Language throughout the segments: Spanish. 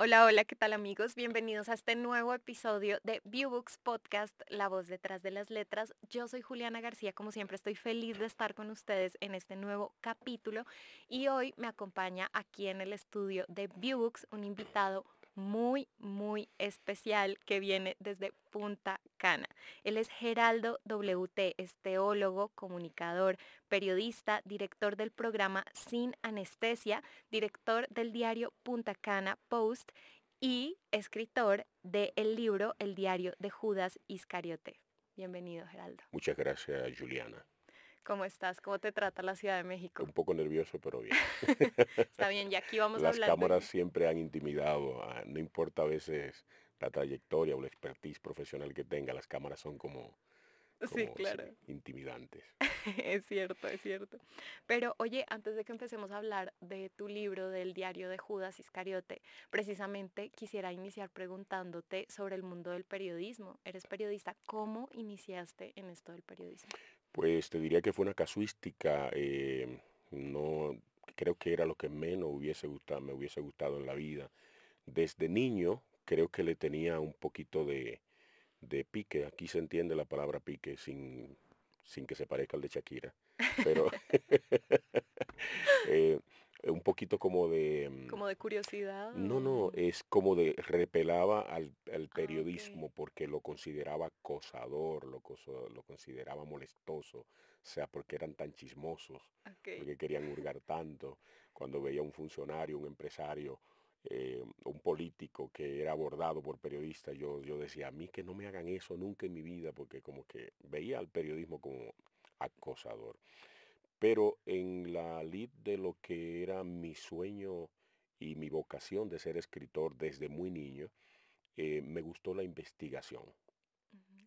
Hola, hola, ¿qué tal amigos? Bienvenidos a este nuevo episodio de Viewbooks Podcast, La voz detrás de las letras. Yo soy Juliana García, como siempre estoy feliz de estar con ustedes en este nuevo capítulo y hoy me acompaña aquí en el estudio de Viewbooks un invitado muy, muy especial que viene desde Punta Cana. Él es Geraldo WT, es teólogo, comunicador, periodista, director del programa Sin Anestesia, director del diario Punta Cana Post y escritor del libro El diario de Judas Iscariote. Bienvenido, Geraldo. Muchas gracias, Juliana. ¿Cómo estás? ¿Cómo te trata la Ciudad de México? Un poco nervioso, pero bien. Está bien, y aquí vamos a hablar. Las cámaras siempre han intimidado, ah, no importa a veces la trayectoria o la expertise profesional que tenga, las cámaras son como, sí, claro. intimidantes. es cierto, es cierto. Pero oye, antes de que empecemos a hablar de tu libro, del diario de Judas Iscariote, precisamente quisiera iniciar preguntándote sobre el mundo del periodismo. Eres periodista, ¿cómo iniciaste en esto del periodismo? Pues te diría que fue una casuística, eh, no creo que era lo que menos hubiese gustado, me hubiese gustado en la vida. Desde niño creo que le tenía un poquito de, pique, aquí se entiende la palabra pique sin, sin que se parezca al de Shakira, pero eh, un poquito como de... Mm, como de curiosidad. No, no, es como de repelaba al, ah, periodismo porque lo consideraba acosador, lo, lo consideraba molestoso, o sea, porque eran tan chismosos, porque querían hurgar tanto. Cuando veía un funcionario, un empresario, eh, un político que era abordado por periodistas, yo, yo decía, a mí que no me hagan eso nunca en mi vida, porque como que veía al periodismo como acosador. Pero en la lid de lo que era mi sueño y mi vocación de ser escritor desde muy niño, eh, me gustó la investigación.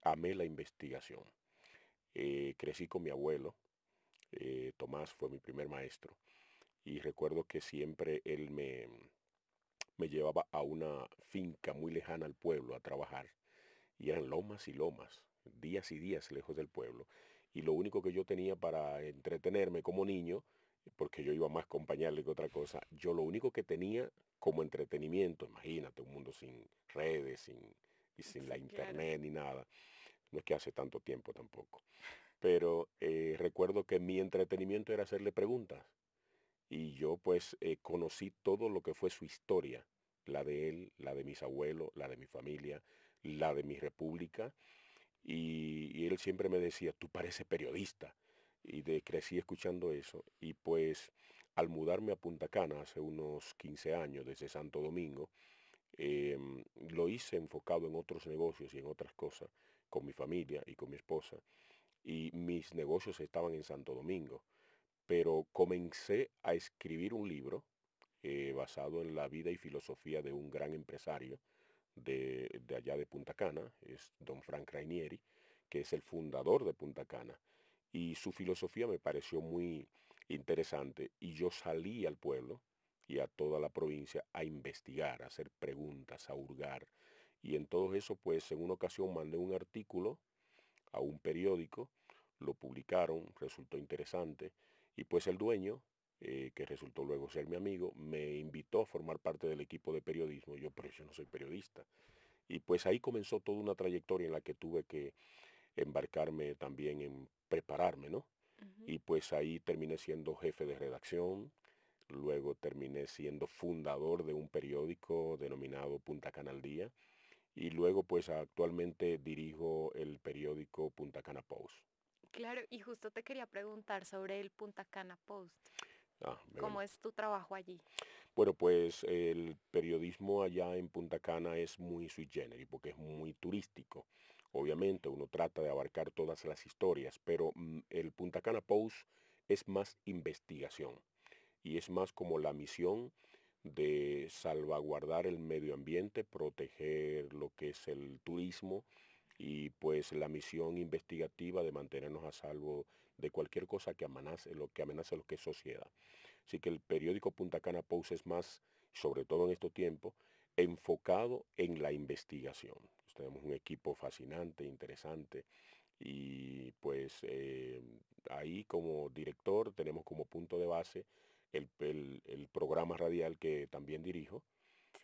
Amé la investigación. Eh, crecí con mi abuelo, eh, Tomás fue mi primer maestro, y recuerdo que siempre él me, me llevaba a una finca muy lejana al pueblo a trabajar, y eran lomas y lomas, días y días lejos del pueblo y lo único que yo tenía para entretenerme como niño, porque yo iba más a acompañarle que otra cosa, yo lo único que tenía como entretenimiento, imagínate, un mundo sin redes, sin, y sin la internet ni nada, no es que hace tanto tiempo tampoco, pero eh, recuerdo que mi entretenimiento era hacerle preguntas y yo pues eh, conocí todo lo que fue su historia, la de él, la de mis abuelos, la de mi familia, la de mi república y, él siempre me decía, tú pareces periodista. Y crecí escuchando eso. Y pues al mudarme a Punta Cana hace unos 15 años desde Santo Domingo, em, lo hice enfocado en otros negocios y en otras cosas con mi familia y con mi esposa. Y mis negocios estaban en Santo Domingo. Pero comencé a escribir un libro eh, basado en la vida y filosofía de un gran empresario de, allá de Punta Cana, es don Frank Rainieri, que es el fundador de Punta Cana. Y su filosofía me pareció muy interesante y yo salí al pueblo y a toda la provincia a investigar, a hacer preguntas, a hurgar. Y en todo eso, pues en una ocasión mandé un artículo a un periódico, lo publicaron, resultó interesante, y pues el dueño eh, que resultó luego ser mi amigo, me invitó a formar parte del equipo de periodismo. Yo, pero yo no soy periodista. Y pues ahí comenzó toda una trayectoria en la que tuve que embarcarme también en prepararme, ¿no? Y pues ahí terminé siendo jefe de redacción, luego terminé siendo fundador de un periódico denominado Punta Cana al Día, y luego pues actualmente dirijo el periódico Punta Cana Post. Claro, y justo te quería preguntar sobre el Punta Cana Post. Ah, ¿Cómo es tu trabajo allí? Bueno, pues el periodismo allá en Punta Cana es muy sui generis porque es muy turístico. Obviamente uno trata de abarcar todas las historias, pero mm, el Punta Cana Post es más investigación y es más como la misión de salvaguardar el medio ambiente, proteger lo que es el turismo y pues la misión investigativa de mantenernos a salvo de cualquier cosa que amenace lo que amenace lo que es sociedad. Así que el periódico Punta Cana Post es más, sobre todo en estos tiempos, enfocado en la investigación. tenemos un equipo fascinante, interesante, y pues eh, ahí como director tenemos como punto de base el, programa radial que también dirijo,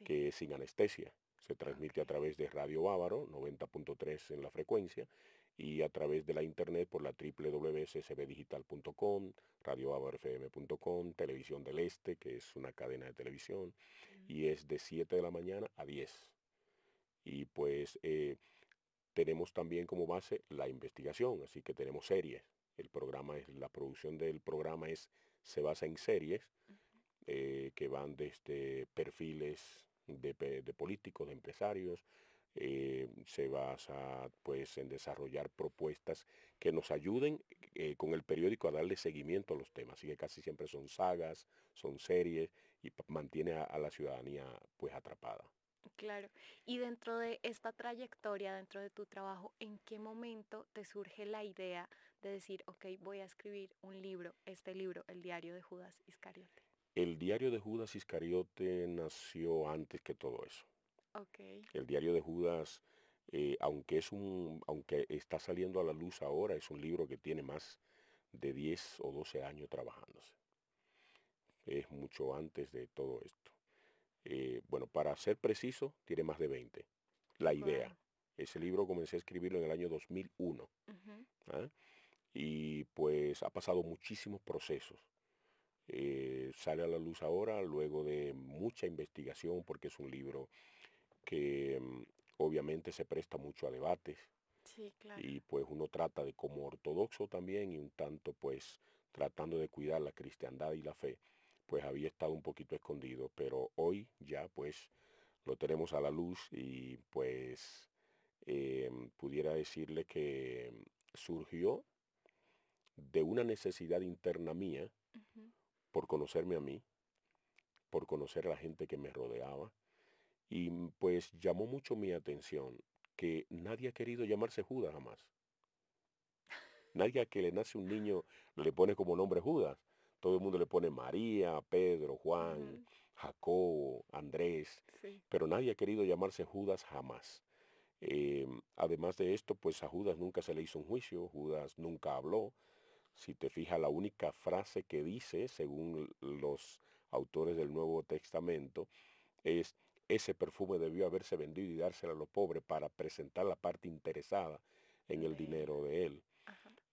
que es sin anestesia. Se transmite a través de Radio Bávaro, 90.3 en la frecuencia, y a través de la internet por la www.ccbdigital.com, radiobavarofm.com, Televisión del Este, que es una cadena de televisión, y es de 7 de la mañana a 10. Y pues eh, tenemos también como base la investigación, así que tenemos series. El programa es, la producción del programa es, se basa en series eh, que van desde perfiles de, políticos, de empresarios, eh, se basa pues en desarrollar propuestas que nos ayuden eh, con el periódico a darle seguimiento a los temas. Así que casi siempre son sagas, son series y mantiene a, la ciudadanía pues atrapada. Claro. Y dentro de esta trayectoria, dentro de tu trabajo, ¿en qué momento te surge la idea de decir, ok, voy a escribir un libro, este libro, El diario de Judas Iscariote? El diario de Judas Iscariote nació antes que todo eso. El diario de Judas, eh, aunque, es un, aunque está saliendo a la luz ahora, es un libro que tiene más de 10 o 12 años trabajándose. Es mucho antes de todo esto. Eh, bueno, para ser preciso, tiene más de 20. La idea. Ese libro comencé a escribirlo en el año 2001. ¿ah? Y pues ha pasado muchísimos procesos. Eh, sale a la luz ahora luego de mucha investigación porque es un libro que mm, obviamente se presta mucho a debates. Y pues uno trata de como ortodoxo también y un tanto pues tratando de cuidar la cristiandad y la fe, pues había estado un poquito escondido, pero hoy ya pues lo tenemos a la luz y pues em, pudiera decirle que surgió de una necesidad interna mía por conocerme a mí, por conocer a la gente que me rodeaba. Y mm, pues llamó mucho mi atención que nadie ha querido llamarse Judas jamás. Nadie a que le nace un niño le pone como nombre Judas. Todo el mundo le pone María, Pedro, Juan, Jacobo, Andrés. Pero nadie ha querido llamarse Judas jamás. Em, además de esto, pues a Judas nunca se le hizo un juicio, Judas nunca habló, si te fijas, la única frase que dice, según los autores del Nuevo Testamento, es ese perfume debió haberse vendido y dárselo a los pobres para presentar la parte interesada en el dinero de él.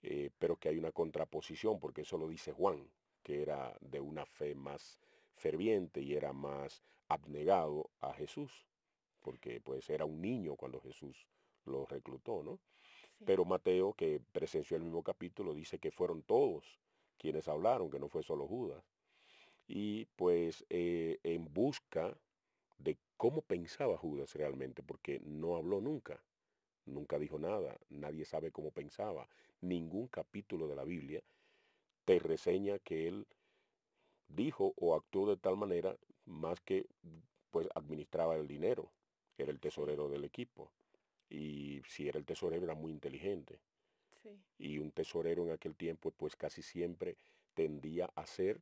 Eh, pero que hay una contraposición, porque eso lo dice Juan, que era de una fe más ferviente y era más abnegado a Jesús, porque pues era un niño cuando Jesús lo reclutó, ¿no? Pero Mateo, que presenció el mismo capítulo, dice que fueron todos quienes hablaron, que no fue solo Judas. Y pues eh, en busca de cómo pensaba Judas realmente, porque no habló nunca, nunca dijo nada, nadie sabe cómo pensaba. Ningún capítulo de la Biblia te reseña que él dijo o actuó de tal manera más que pues administraba el dinero, era el tesorero del equipo y si era el tesorero era muy inteligente. Y un tesorero en aquel tiempo pues casi siempre tendía a ser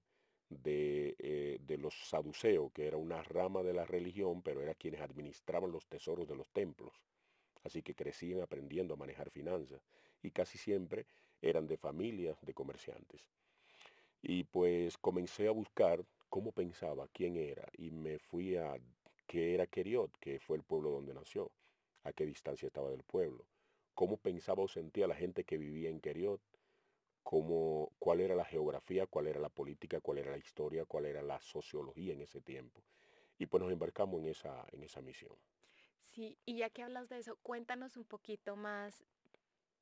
de, eh, de, los saduceos, que era una rama de la religión, pero era quienes administraban los tesoros de los templos. Así que crecían aprendiendo a manejar finanzas y casi siempre eran de familias de comerciantes. Y pues comencé a buscar cómo pensaba, quién era, y me fui a qué era Keriot, que fue el pueblo donde nació a qué distancia estaba del pueblo, cómo pensaba o sentía la gente que vivía en Keriot, cómo, cuál era la geografía, cuál era la política, cuál era la historia, cuál era la sociología en ese tiempo. Y pues nos embarcamos en esa, en esa misión. Sí, y ya que hablas de eso, cuéntanos un poquito más,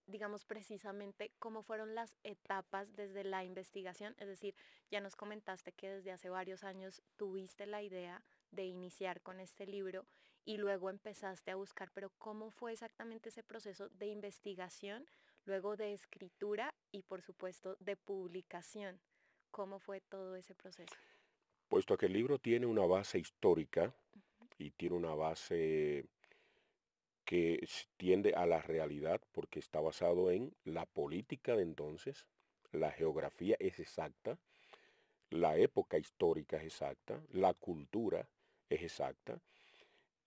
digamos precisamente, cómo fueron las etapas desde la investigación. Es decir, ya nos comentaste que desde hace varios años tuviste la idea de iniciar con este libro y luego empezaste a buscar, pero ¿cómo fue exactamente ese proceso de investigación, luego de escritura y por supuesto de publicación? ¿Cómo fue todo ese proceso? Puesto que el libro tiene una base histórica y tiene una base que tiende a la realidad porque está basado en la política de entonces, la geografía es exacta, la época histórica es exacta, la cultura es exacta,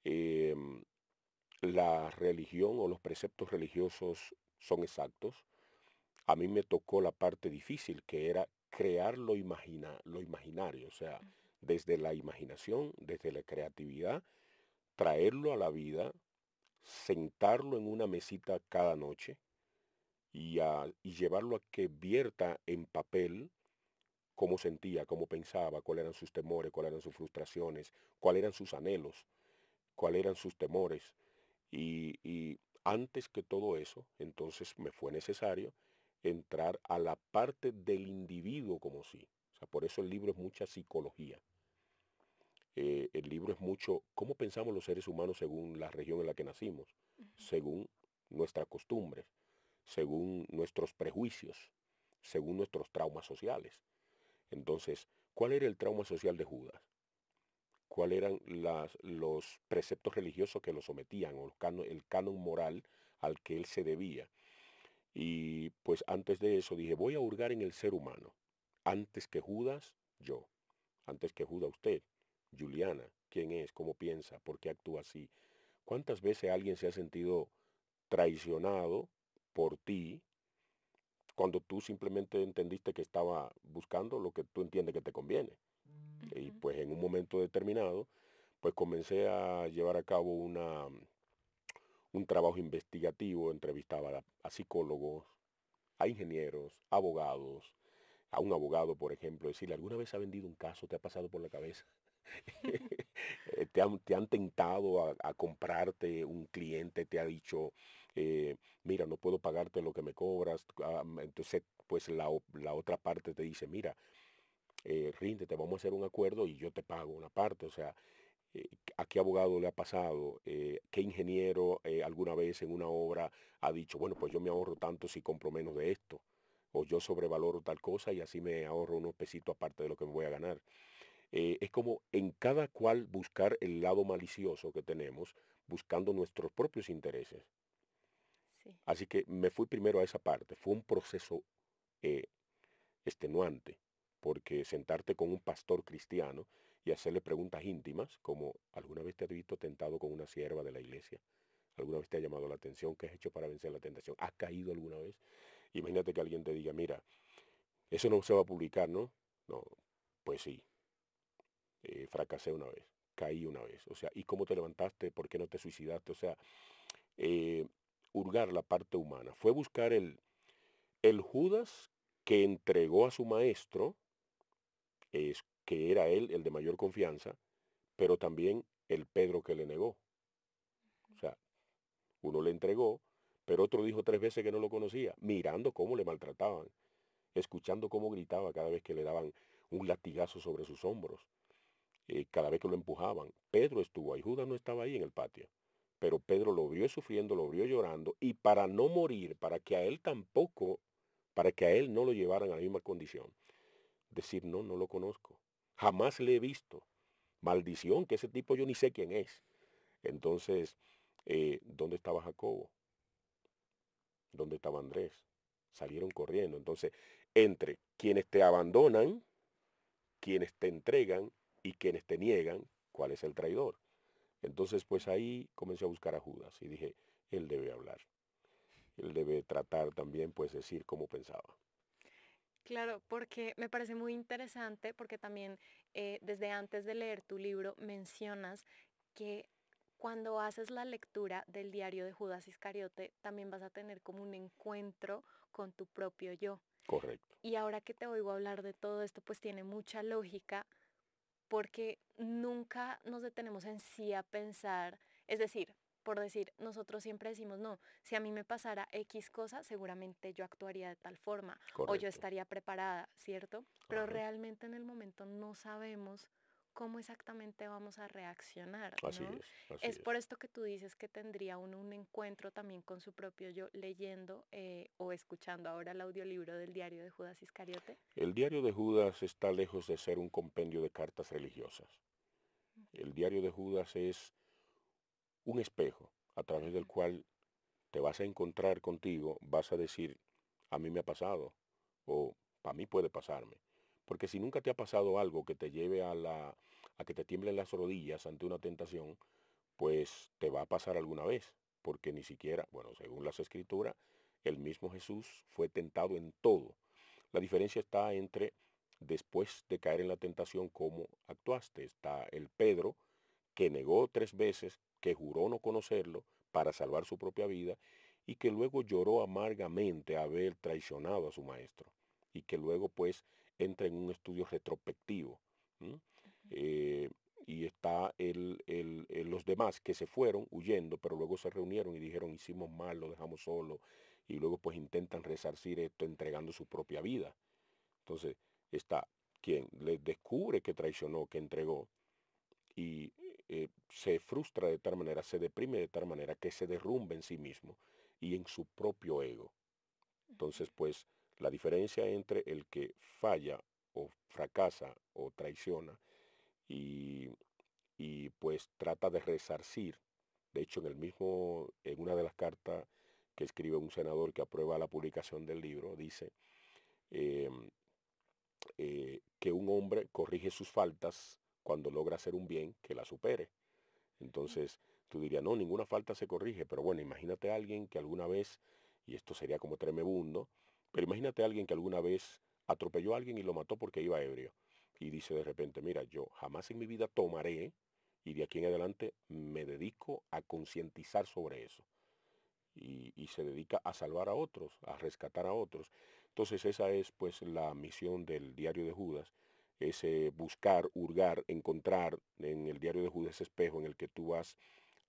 Em, la religión o los preceptos religiosos son exactos. A mí me tocó la parte difícil, que era crear lo, imagina, lo imaginario, o sea, desde la imaginación, desde la creatividad, traerlo a la vida, sentarlo en una mesita cada noche y, y llevarlo a que vierta en papel cómo sentía, cómo pensaba, cuáles eran sus temores, cuáles eran sus frustraciones, cuáles eran sus anhelos, cuáles eran sus temores. Y, antes que todo eso, entonces me fue necesario entrar a la parte del individuo como sí. O sea, por eso el libro es mucha psicología. Eh, el libro es mucho cómo pensamos los seres humanos según la región en la que nacimos, según nuestras costumbres, según nuestros prejuicios, según nuestros traumas sociales. Entonces, ¿cuál era el trauma social de Judas? ¿Cuáles eran los preceptos religiosos que lo sometían o el canon moral al que él se debía? Y pues antes de eso dije, voy a hurgar en el ser humano. Antes que Judas, yo. Antes que Judas, usted. Juliana, quién es, cómo piensa, por qué actúa así. ¿Cuántas veces alguien se ha sentido traicionado por ti cuando tú simplemente entendiste que estaba buscando lo que tú entiendes que te conviene. Y pues en un momento determinado, pues comencé a llevar a cabo una, un trabajo investigativo, entrevistaba a, psicólogos, a ingenieros, abogados, a un abogado, por ejemplo, decirle, ¿alguna vez ha vendido un caso? ¿Te ha pasado por la cabeza? Eh, te, han, te, han, tentado a, a, comprarte un cliente, te ha dicho, eh, mira, no puedo pagarte lo que me cobras. Ah, entonces, pues la, otra parte te dice, mira, eh, ríndete, vamos a hacer un acuerdo y yo te pago una parte. O sea, eh, ¿a qué abogado le ha pasado? Eh, ¿Qué ingeniero alguna vez en una obra ha dicho, bueno, pues yo me ahorro tanto si compro menos de esto? O yo sobrevaloro tal cosa y así me ahorro unos pesitos aparte de lo que me voy a ganar. es como en cada cual buscar el lado malicioso que tenemos, buscando nuestros propios intereses. Así que me fui primero a esa parte. Fue un proceso eh, extenuante, porque sentarte con un pastor cristiano y hacerle preguntas íntimas, como alguna vez te has visto tentado con una sierva de la iglesia, alguna vez te ha llamado la atención, ¿qué has hecho para vencer la tentación? ¿Has caído alguna vez? Imagínate que alguien te diga, mira, eso no se va a publicar, ¿no? No, pues sí. Eh, fracasé una vez, caí una vez. O sea, ¿y cómo te levantaste? ¿Por qué no te suicidaste? O sea, eh, hurgar la parte humana, fue buscar el, el Judas que entregó a su maestro, es, que era él el de mayor confianza, pero también el Pedro que le negó. O sea, uno le entregó, pero otro dijo tres veces que no lo conocía, mirando cómo le maltrataban, escuchando cómo gritaba cada vez que le daban un latigazo sobre sus hombros, eh, cada vez que lo empujaban. Pedro estuvo ahí, Judas no estaba ahí en el patio. Pero Pedro lo vio sufriendo, lo vio llorando, y para no morir, para que a él tampoco, para que a él no lo llevaran a la misma condición, decir, no, no lo conozco, jamás le he visto. Maldición, que ese tipo yo ni sé quién es. Entonces, eh, ¿dónde estaba Jacobo? ¿Dónde estaba Andrés? Salieron corriendo. Entonces, entre quienes te abandonan, quienes te entregan y quienes te niegan, ¿cuál es el traidor? Entonces, pues ahí comencé a buscar a Judas y dije, él debe hablar. Él debe tratar también, pues, decir cómo pensaba. Claro, porque me parece muy interesante, porque también eh, desde antes de leer tu libro mencionas que cuando haces la lectura del diario de Judas Iscariote, también vas a tener como un encuentro con tu propio yo. Correcto. Y ahora que te oigo hablar de todo esto, pues tiene mucha lógica porque nunca nos detenemos en sí a pensar, es decir, por decir, nosotros siempre decimos, no, si a mí me pasara X cosa, seguramente yo actuaría de tal forma o yo estaría preparada, ¿cierto? Pero realmente en el momento no sabemos cómo exactamente vamos a reaccionar. ¿no? Así es, es, por esto que tú dices que tendría uno un encuentro también con su propio yo leyendo eh, o escuchando ahora el audiolibro del diario de Judas Iscariote. El diario de Judas está lejos de ser un compendio de cartas religiosas. El diario de Judas es un espejo a través del cual te vas a encontrar contigo, vas a decir, a mí me ha pasado o a mí puede pasarme. Porque si nunca te ha pasado algo que te lleve a, la, a que te tiemblen las rodillas ante una tentación, pues te va a pasar alguna vez. Porque ni siquiera, bueno, según las escrituras, el mismo Jesús fue tentado en todo. La diferencia está entre después de caer en la tentación, cómo actuaste. Está el Pedro, que negó tres veces, que juró no conocerlo para salvar su propia vida y que luego lloró amargamente haber traicionado a su maestro y que luego pues entra en un estudio retrospectivo. Eh, y está el, los demás que se fueron huyendo, pero luego se reunieron y dijeron hicimos mal, lo dejamos solo, y luego pues intentan resarcir esto entregando su propia vida. Entonces está quien le descubre que traicionó, que entregó, y eh, se frustra de tal manera, se deprime de tal manera que se derrumba en sí mismo y en su propio ego. Entonces, pues, la diferencia entre el que falla o fracasa o traiciona y, y pues trata de resarcir, de hecho, en el mismo, en una de las cartas que escribe un senador que aprueba la publicación del libro, dice em, eh, que un hombre corrige sus faltas cuando logra hacer un bien que la supere. Entonces, tú dirías, no, ninguna falta se corrige, pero bueno, imagínate a alguien que alguna vez, y esto sería como tremebundo, pero imagínate a alguien que alguna vez atropelló a alguien y lo mató porque iba ebrio. Y dice de repente, mira, yo jamás en mi vida tomaré y de aquí en adelante me dedico a concientizar sobre eso. Y, y, se dedica a salvar a otros, a rescatar a otros. Entonces esa es pues la misión del diario de Judas ese buscar, hurgar, encontrar en el diario de Judas espejo en el que tú vas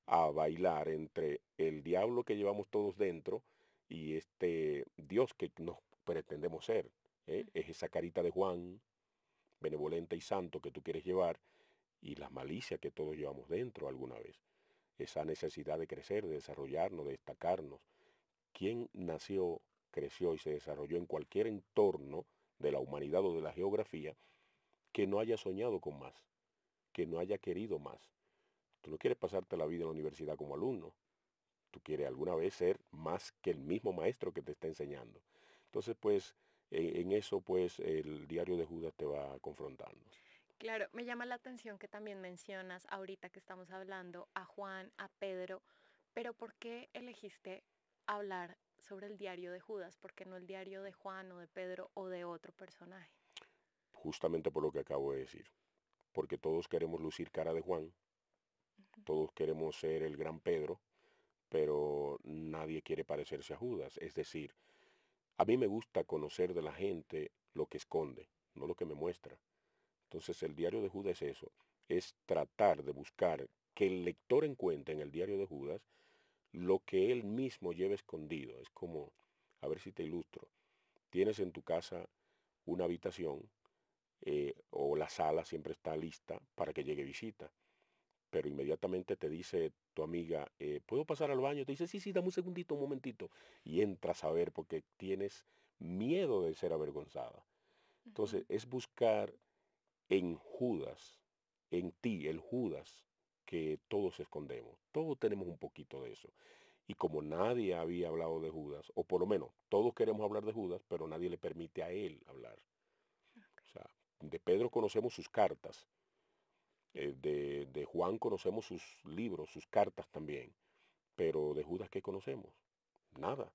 a bailar entre el diablo que llevamos todos dentro y este Dios que nos pretendemos ser. ¿eh? Es esa carita de Juan, benevolente y santo que tú quieres llevar, y la malicia que todos llevamos dentro alguna vez. Esa necesidad de crecer, de desarrollarnos, de destacarnos. ¿Quién nació, creció y se desarrolló en cualquier entorno de la humanidad o de la geografía que no haya soñado con más, que no haya querido más. Tú no quieres pasarte la vida en la universidad como alumno. Tú quieres alguna vez ser más que el mismo maestro que te está enseñando. Entonces, pues, en, eso, pues, el diario de Judas te va confrontando. Claro, me llama la atención que también mencionas ahorita que estamos hablando a Juan, a Pedro, pero ¿por qué elegiste hablar sobre el diario de Judas? ¿Por qué no el diario de Juan o de Pedro o de otro personaje? Justamente por lo que acabo de decir. Porque todos queremos lucir cara de Juan, todos queremos ser el gran Pedro, pero nadie quiere parecerse a Judas. Es decir, a mí me gusta conocer de la gente lo que esconde, no lo que me muestra. Entonces el diario de Judas es eso, es tratar de buscar que el lector encuentre en el diario de Judas lo que él mismo lleva escondido. Es como, a ver si te ilustro, tienes en tu casa una habitación eh, o la sala siempre está lista para que llegue visita. Pero inmediatamente te dice tu amiga, eh, ¿puedo pasar al baño? Te dice, sí, sí, dame un segundito, un momentito. Y entras a ver porque tienes miedo de ser avergonzada. Entonces es buscar en Judas, en ti, el Judas, que todos escondemos. Todos tenemos un poquito de eso. Y como nadie había hablado de Judas, o por lo menos todos queremos hablar de Judas, pero nadie le permite a él hablar. De Pedro conocemos sus cartas. Eh, de, Juan conocemos sus libros, sus cartas también. Pero de Judas, ¿qué conocemos? Nada.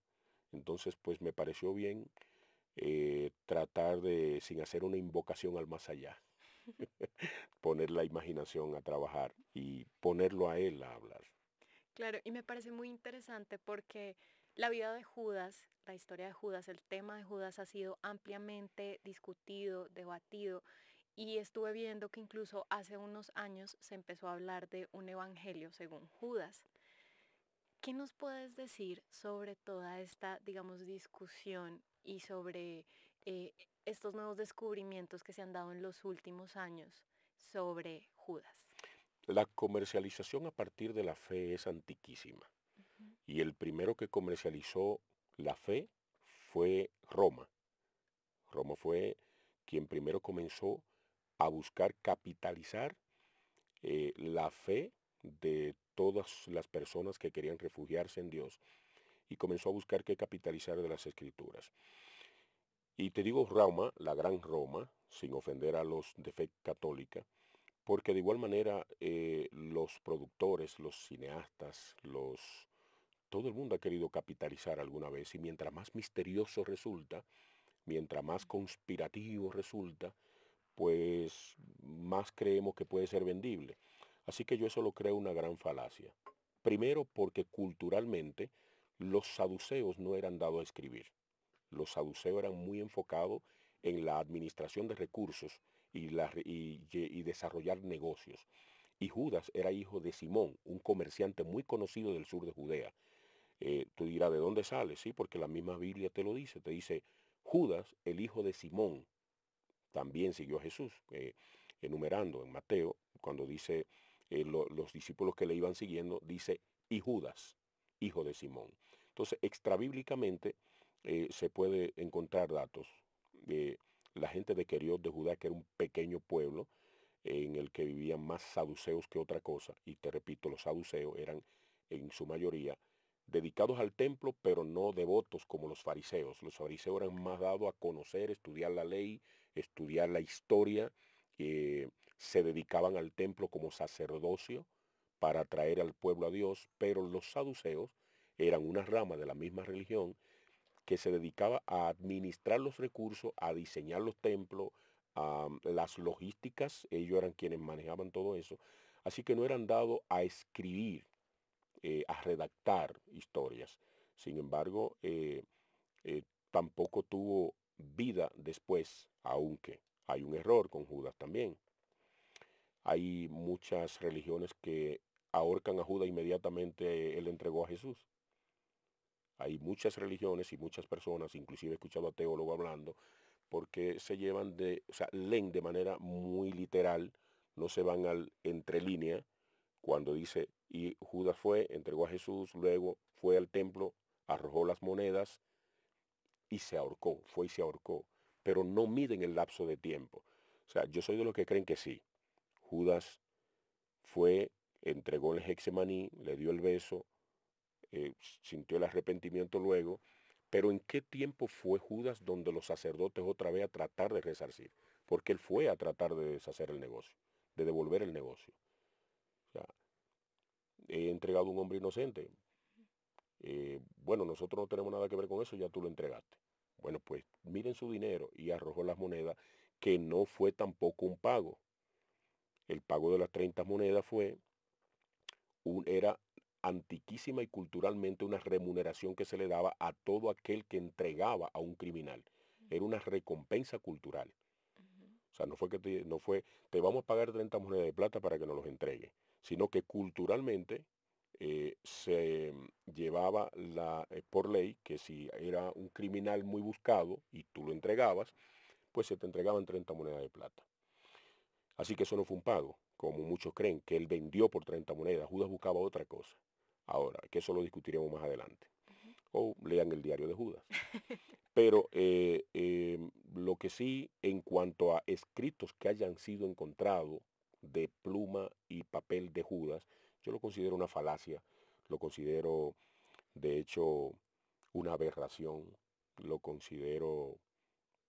Entonces, pues me pareció bien eh, tratar de, sin hacer una invocación al más allá, poner la imaginación a trabajar y ponerlo a él a hablar. Claro, y me parece muy interesante porque la vida de Judas, la historia de Judas, el tema de Judas ha sido ampliamente discutido, debatido y estuve viendo que incluso hace unos años se empezó a hablar de un evangelio según Judas. ¿Qué nos puedes decir sobre toda esta, digamos, discusión y sobre eh, estos nuevos descubrimientos que se han dado en los últimos años sobre Judas? La comercialización a partir de la fe es antiquísima. Y el primero que comercializó la fe fue Roma. Roma fue quien primero comenzó a buscar capitalizar eh, la fe de todas las personas que querían refugiarse en Dios y comenzó a buscar qué capitalizar de las escrituras. Y te digo Roma, la gran Roma, sin ofender a los de fe católica, porque de igual manera eh, los productores, los cineastas, los todo el mundo ha querido capitalizar alguna vez y mientras más misterioso resulta, mientras más conspirativo resulta, pues más creemos que puede ser vendible. Así que yo eso lo creo una gran falacia. Primero porque culturalmente los saduceos no eran dados a escribir. Los saduceos eran muy enfocados en la administración de recursos y, y desarrollar negocios. Y Judas era hijo de Simón, un comerciante muy conocido del sur de Judea. Eh, tú dirás, ¿de dónde sale? Sí, porque la misma Biblia te lo dice. Te dice, Judas, el hijo de Simón, también siguió a Jesús. Eh, enumerando en Mateo, cuando dice eh, los discípulos que le iban siguiendo, dice, y Judas, hijo de Simón. Entonces, extrabíblicamente se puede encontrar datos de la gente de Queriot de Judá, que era un pequeño pueblo en el que vivían más saduceos que otra cosa. Y te repito, los saduceos eran en su mayoría dedicados al templo, pero no devotos como los fariseos. Los fariseos eran más dados a conocer, estudiar la ley, estudiar la historia, se dedicaban al templo como sacerdocio para atraer al pueblo a Dios, pero los saduceos eran una rama de la misma religión que se dedicaba a administrar los recursos, a diseñar los templos, a las logísticas, ellos eran quienes manejaban todo eso, así que no eran dados a escribir, eh, a redactar historias. Sin embargo, eh, eh, tampoco tuvo vida después, aunque hay un error con Judas también. Hay muchas religiones que ahorcan a Judas inmediatamente él entregó a Jesús. Hay muchas religiones y muchas personas, inclusive he escuchado a teólogos hablando, porque se llevan de, o sea, leen de manera muy literal, no se van al entre línea, cuando dice, y Judas fue, entregó a Jesús, luego fue al templo, arrojó las monedas y se ahorcó, fue y se ahorcó. Pero no miden el lapso de tiempo. O sea, yo soy de los que creen que sí. Judas fue, entregó el Hexemaní, le dio el beso, eh, sintió el arrepentimiento luego, pero ¿en qué tiempo fue Judas donde los sacerdotes otra vez a tratar de resarcir? Porque él fue a tratar de deshacer el negocio, de devolver el negocio he entregado un hombre inocente. Eh, bueno, nosotros no tenemos nada que ver con eso, ya tú lo entregaste. Bueno, pues miren su dinero y arrojó las monedas, que no fue tampoco un pago. El pago de las 30 monedas fue, un, era antiquísima y culturalmente una remuneración que se le daba a todo aquel que entregaba a un criminal. Era una recompensa cultural. O sea, no fue que te, no fue, te vamos a pagar 30 monedas de plata para que nos los entregue sino que culturalmente eh, se llevaba la, eh, por ley que si era un criminal muy buscado y tú lo entregabas, pues se te entregaban 30 monedas de plata. Así que eso no fue un pago, como muchos creen, que él vendió por 30 monedas. Judas buscaba otra cosa. Ahora, que eso lo discutiremos más adelante. O lean el diario de Judas. Pero eh, lo que sí, en cuanto a escritos que hayan sido encontrados de pluma y papel de Judas, yo lo considero una falacia, lo considero de hecho una aberración, lo considero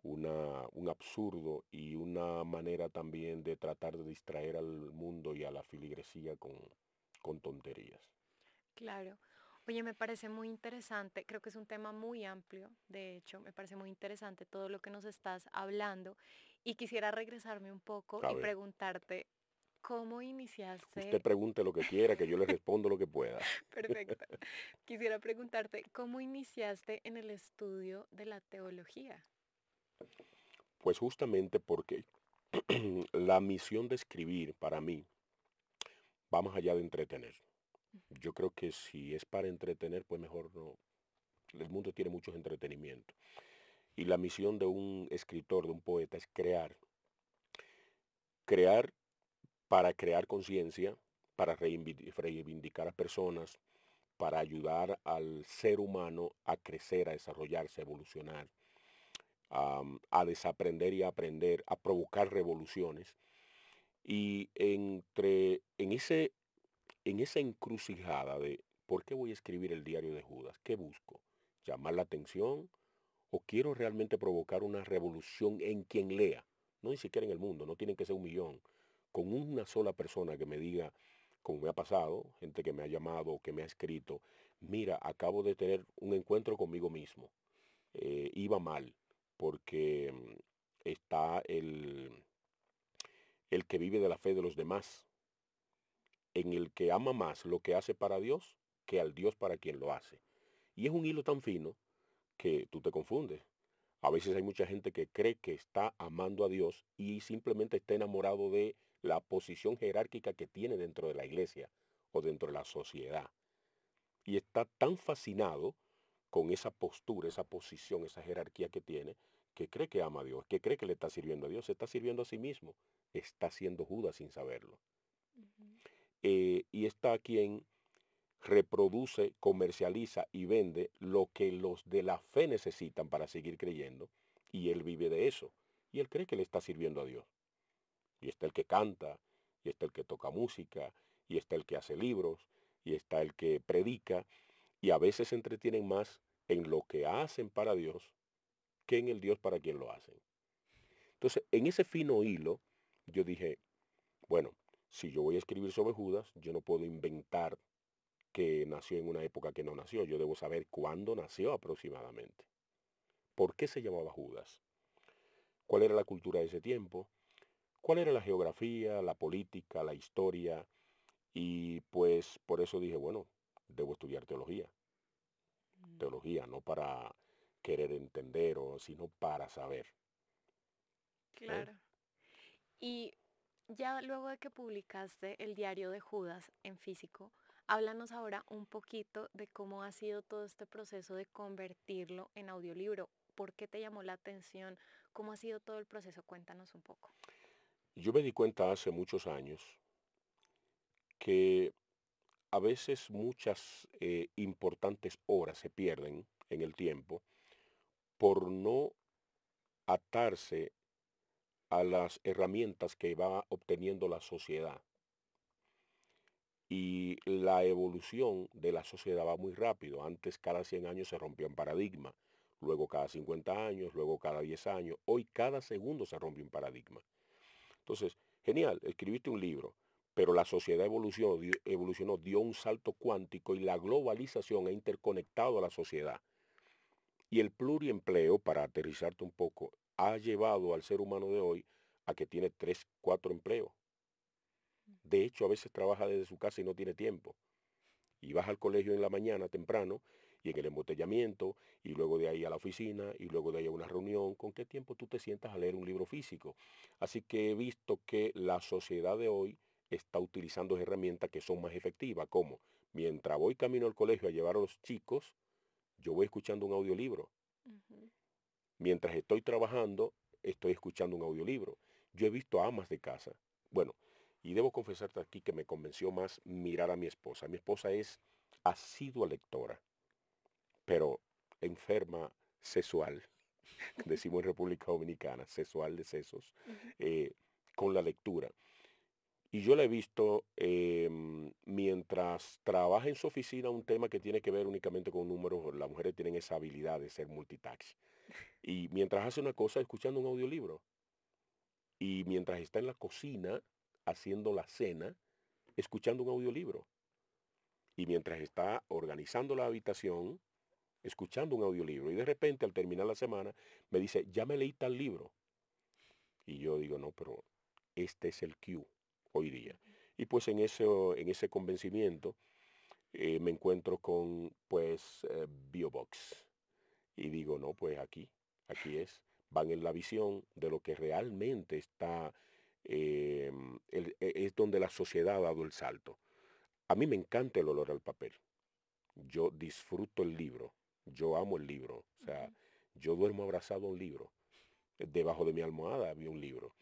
una, un absurdo y una manera también de tratar de distraer al mundo y a la filigresía con, con tonterías. Claro. Oye, me parece muy interesante, creo que es un tema muy amplio, de hecho, me parece muy interesante todo lo que nos estás hablando y quisiera regresarme un poco y preguntarte ¿Cómo iniciaste? Usted pregunte lo que quiera, que yo le respondo lo que pueda. Perfecto. Quisiera preguntarte, ¿cómo iniciaste en el estudio de la teología? Pues justamente porque la misión de escribir para mí va más allá de entretener. Yo creo que si es para entretener, pues mejor no. El mundo tiene muchos entretenimientos. Y la misión de un escritor, de un poeta, es crear. Crear para crear conciencia, para reivindicar a personas, para ayudar al ser humano a crecer, a desarrollarse, a evolucionar, a, desaprender y a aprender, a provocar revoluciones. Y entre, en, ese, en esa encrucijada de por qué voy a escribir el diario de Judas, ¿qué busco? ¿Llamar la atención? ¿O quiero realmente provocar una revolución en quien lea? No ni siquiera en el mundo, no tienen que ser un millón con una sola persona que me diga, como me ha pasado, gente que me ha llamado, que me ha escrito, mira, acabo de tener un encuentro conmigo mismo. Eh, iba mal porque mm, está el, el que vive de la fe de los demás, en el que ama más lo que hace para Dios que al Dios para quien lo hace. Y es un hilo tan fino que tú te confundes. A veces hay mucha gente que cree que está amando a Dios y simplemente está enamorado de la posición jerárquica que tiene dentro de la iglesia o dentro de la sociedad. Y está tan fascinado con esa postura, esa posición, esa jerarquía que tiene, que cree que ama a Dios, que cree que le está sirviendo a Dios, se está sirviendo a sí mismo, está siendo Judas sin saberlo. Eh, y está quien reproduce, comercializa y vende lo que los de la fe necesitan para seguir creyendo, y él vive de eso, y él cree que le está sirviendo a Dios. Y está el que canta, y está el que toca música, y está el que hace libros, y está el que predica, y a veces se entretienen más en lo que hacen para Dios que en el Dios para quien lo hacen. Entonces, en ese fino hilo, yo dije, bueno, si yo voy a escribir sobre Judas, yo no puedo inventar que nació en una época que no nació. Yo debo saber cuándo nació aproximadamente. ¿Por qué se llamaba Judas? ¿Cuál era la cultura de ese tiempo? ¿Cuál era la geografía, la política, la historia? Y pues por eso dije, bueno, debo estudiar teología. Mm. Teología, no para querer entender, o, sino para saber. Claro. Y ya luego de que publicaste el diario de Judas en físico, háblanos ahora un poquito de cómo ha sido todo este proceso de convertirlo en audiolibro. ¿Por qué te llamó la atención? ¿Cómo ha sido todo el proceso? Cuéntanos un poco. Yo me di cuenta hace muchos años que a veces muchas eh, importantes horas se pierden en el tiempo por no atarse a las herramientas que va obteniendo la sociedad. Y la evolución de la sociedad va muy rápido. Antes cada 100 años se rompió un paradigma, luego cada 50 años, luego cada 10 años. Hoy cada segundo se rompe un paradigma. Entonces, genial, escribiste un libro, pero la sociedad evolucionó, evolucionó, dio un salto cuántico y la globalización ha interconectado a la sociedad. Y el pluriempleo, para aterrizarte un poco, ha llevado al ser humano de hoy a que tiene tres, cuatro empleos. De hecho, a veces trabaja desde su casa y no tiene tiempo. Y vas al colegio en la mañana temprano y en el embotellamiento y luego de ahí a la oficina y luego de ahí a una reunión. ¿Con qué tiempo tú te sientas a leer un libro físico? Así que he visto que la sociedad de hoy está utilizando herramientas que son más efectivas, como mientras voy camino al colegio a llevar a los chicos, yo voy escuchando un audiolibro. Mientras estoy trabajando, estoy escuchando un audiolibro. Yo he visto amas de casa. Bueno, y debo confesarte aquí que me convenció más mirar a mi esposa. Mi esposa es asidua lectora, pero enferma sexual, decimos en República Dominicana, sexual de sesos, eh, con la lectura. Y yo la he visto em, mientras trabaja en su oficina un tema que tiene que ver únicamente con números, las mujeres tienen esa habilidad de ser multitask. Y mientras hace una cosa, escuchando un audiolibro. Y mientras está en la cocina haciendo la cena, escuchando un audiolibro. Y mientras está organizando la habitación, escuchando un audiolibro. Y de repente, al terminar la semana, me dice, ya me leí tal libro. Y yo digo, no, pero este es el cue hoy día. Y pues en ese, en ese convencimiento eh, me encuentro con pues eh, Biobox. Y digo, no, pues aquí, aquí es. Van en la visión de lo que realmente está, em, e, es donde la sociedad ha dado el salto. A mí me encanta el olor al papel. Yo disfruto el libro. Yo amo el libro. O sea, yo duermo abrazado a un libro. Debajo de mi almohada había un libro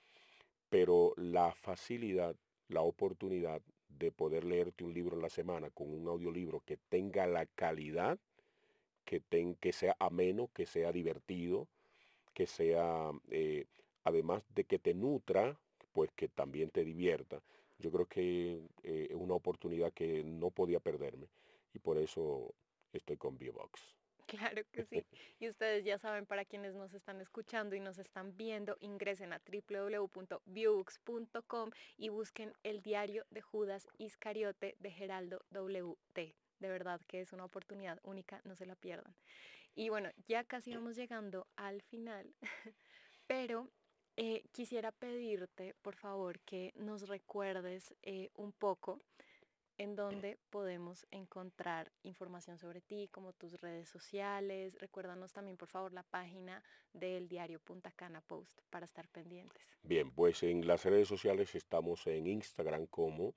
pero la facilidad, la oportunidad de poder leerte un libro en la semana con un audiolibro que tenga la calidad, que, que sea ameno, que sea divertido, que sea, eh, además de que te nutra, pues que también te divierta. Yo creo que eh, es una oportunidad que no podía perderme y por eso estoy con Biobox. Claro que sí. Y ustedes ya saben, para quienes nos están escuchando y nos están viendo, ingresen a www.viewbooks.com y busquen el diario de Judas Iscariote de Geraldo WT. De verdad que es una oportunidad única, no se la pierdan. Y bueno, ya casi vamos llegando al final, pero Eh, quisiera pedirte, por favor, que nos recuerdes eh, un poco en donde podemos encontrar información sobre ti, como tus redes sociales. Recuérdanos también, por favor, la página del diario Punta Cana Post para estar pendientes. Bien, pues en las redes sociales estamos en Instagram como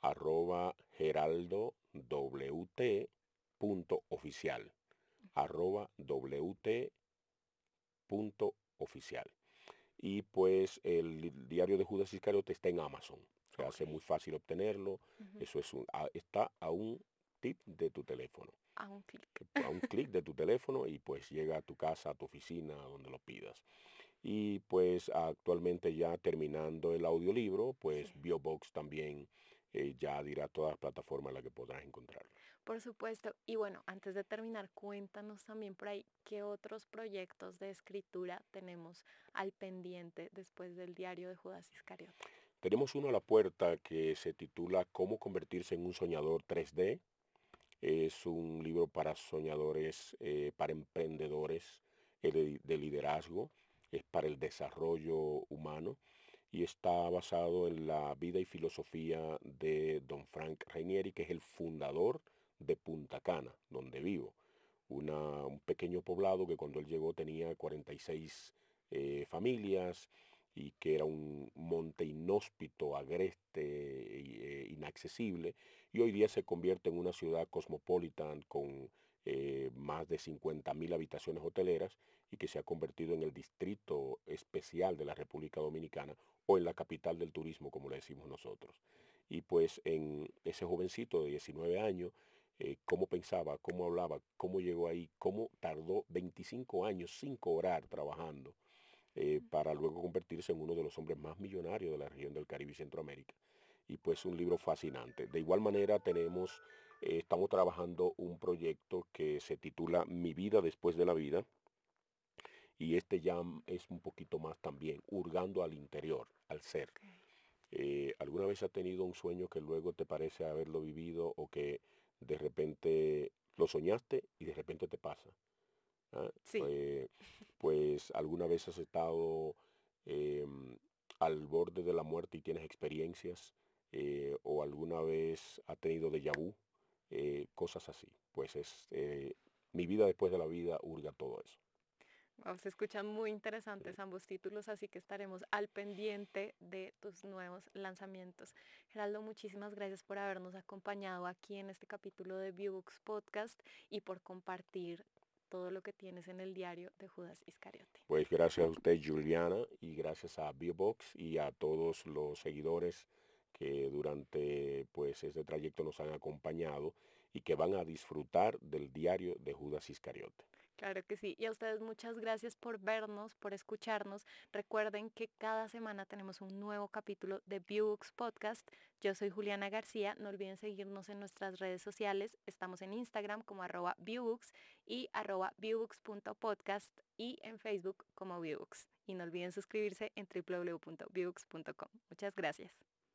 arroba geraldowt.oficial arroba wt.oficial. Y pues el diario de Judas Iscariote está en Amazon. Se hace muy fácil obtenerlo. Eso es un, está a un tip de tu teléfono. A un clic. A un clic de tu teléfono y pues llega a tu casa, a tu oficina, donde lo pidas. Y pues actualmente ya terminando el audiolibro, pues Biobox también eh, ya dirá todas las plataformas en las que podrás encontrarlo. Por supuesto. Y bueno, antes de terminar, cuéntanos también por ahí qué otros proyectos de escritura tenemos al pendiente después del diario de Judas Iscariote. Tenemos uno a la puerta que se titula Cómo convertirse en un soñador 3D. Es un libro para soñadores, eh, para emprendedores eh, de, liderazgo, es para el desarrollo humano y está basado en la vida y filosofía de don Frank Rainieri, que es el fundador de Punta Cana, donde vivo. un pequeño poblado que cuando él llegó tenía 46 eh, familias, y que era un monte inhóspito, agreste, e inaccesible, y hoy día se convierte en una ciudad cosmopolitan con eh, más de 50.000 habitaciones hoteleras y que se ha convertido en el distrito especial de la República Dominicana o en la capital del turismo, como le decimos nosotros. Y pues en ese jovencito de 19 años, eh, cómo pensaba, cómo hablaba, cómo llegó ahí, cómo tardó 25 años sin cobrar trabajando eh, para luego convertirse en uno de los hombres más millonarios de la región del Caribe y Centroamérica. Y pues un libro fascinante. De igual manera tenemos, eh, estamos trabajando un proyecto que se titula Mi vida después de la vida. Y este ya es un poquito más también, hurgando al interior, al ser. Eh, ¿Alguna vez has tenido un sueño que luego te parece haberlo vivido o que de repente lo soñaste y de repente te pasa? ¿Ah? pues alguna vez has estado em, al borde de la muerte y tienes experiencias eh, o alguna vez has tenido déjà vu, eh, cosas así. Pues es eh, mi vida después de la vida hurga todo eso. se escuchan muy interesantes ambos títulos, así que estaremos al pendiente de tus nuevos lanzamientos. Geraldo, muchísimas gracias por habernos acompañado aquí en este capítulo de Viewbooks Podcast y por compartir todo lo que tienes en el diario de Judas Iscariote. Pues gracias a usted, Juliana, y gracias a Biobox y a todos los seguidores que durante pues este trayecto nos han acompañado y que van a disfrutar del diario de Judas Iscariote. Claro que sí. Y a ustedes muchas gracias por vernos, por escucharnos. Recuerden que cada semana tenemos un nuevo capítulo de Viewbooks Podcast. Yo soy Juliana García. No olviden seguirnos en nuestras redes sociales. Estamos en Instagram como arroba Viewbooks y arroba Viewbooks.podcast y en Facebook como Viewbooks. Y no olviden suscribirse en www.viewbooks.com. Muchas gracias.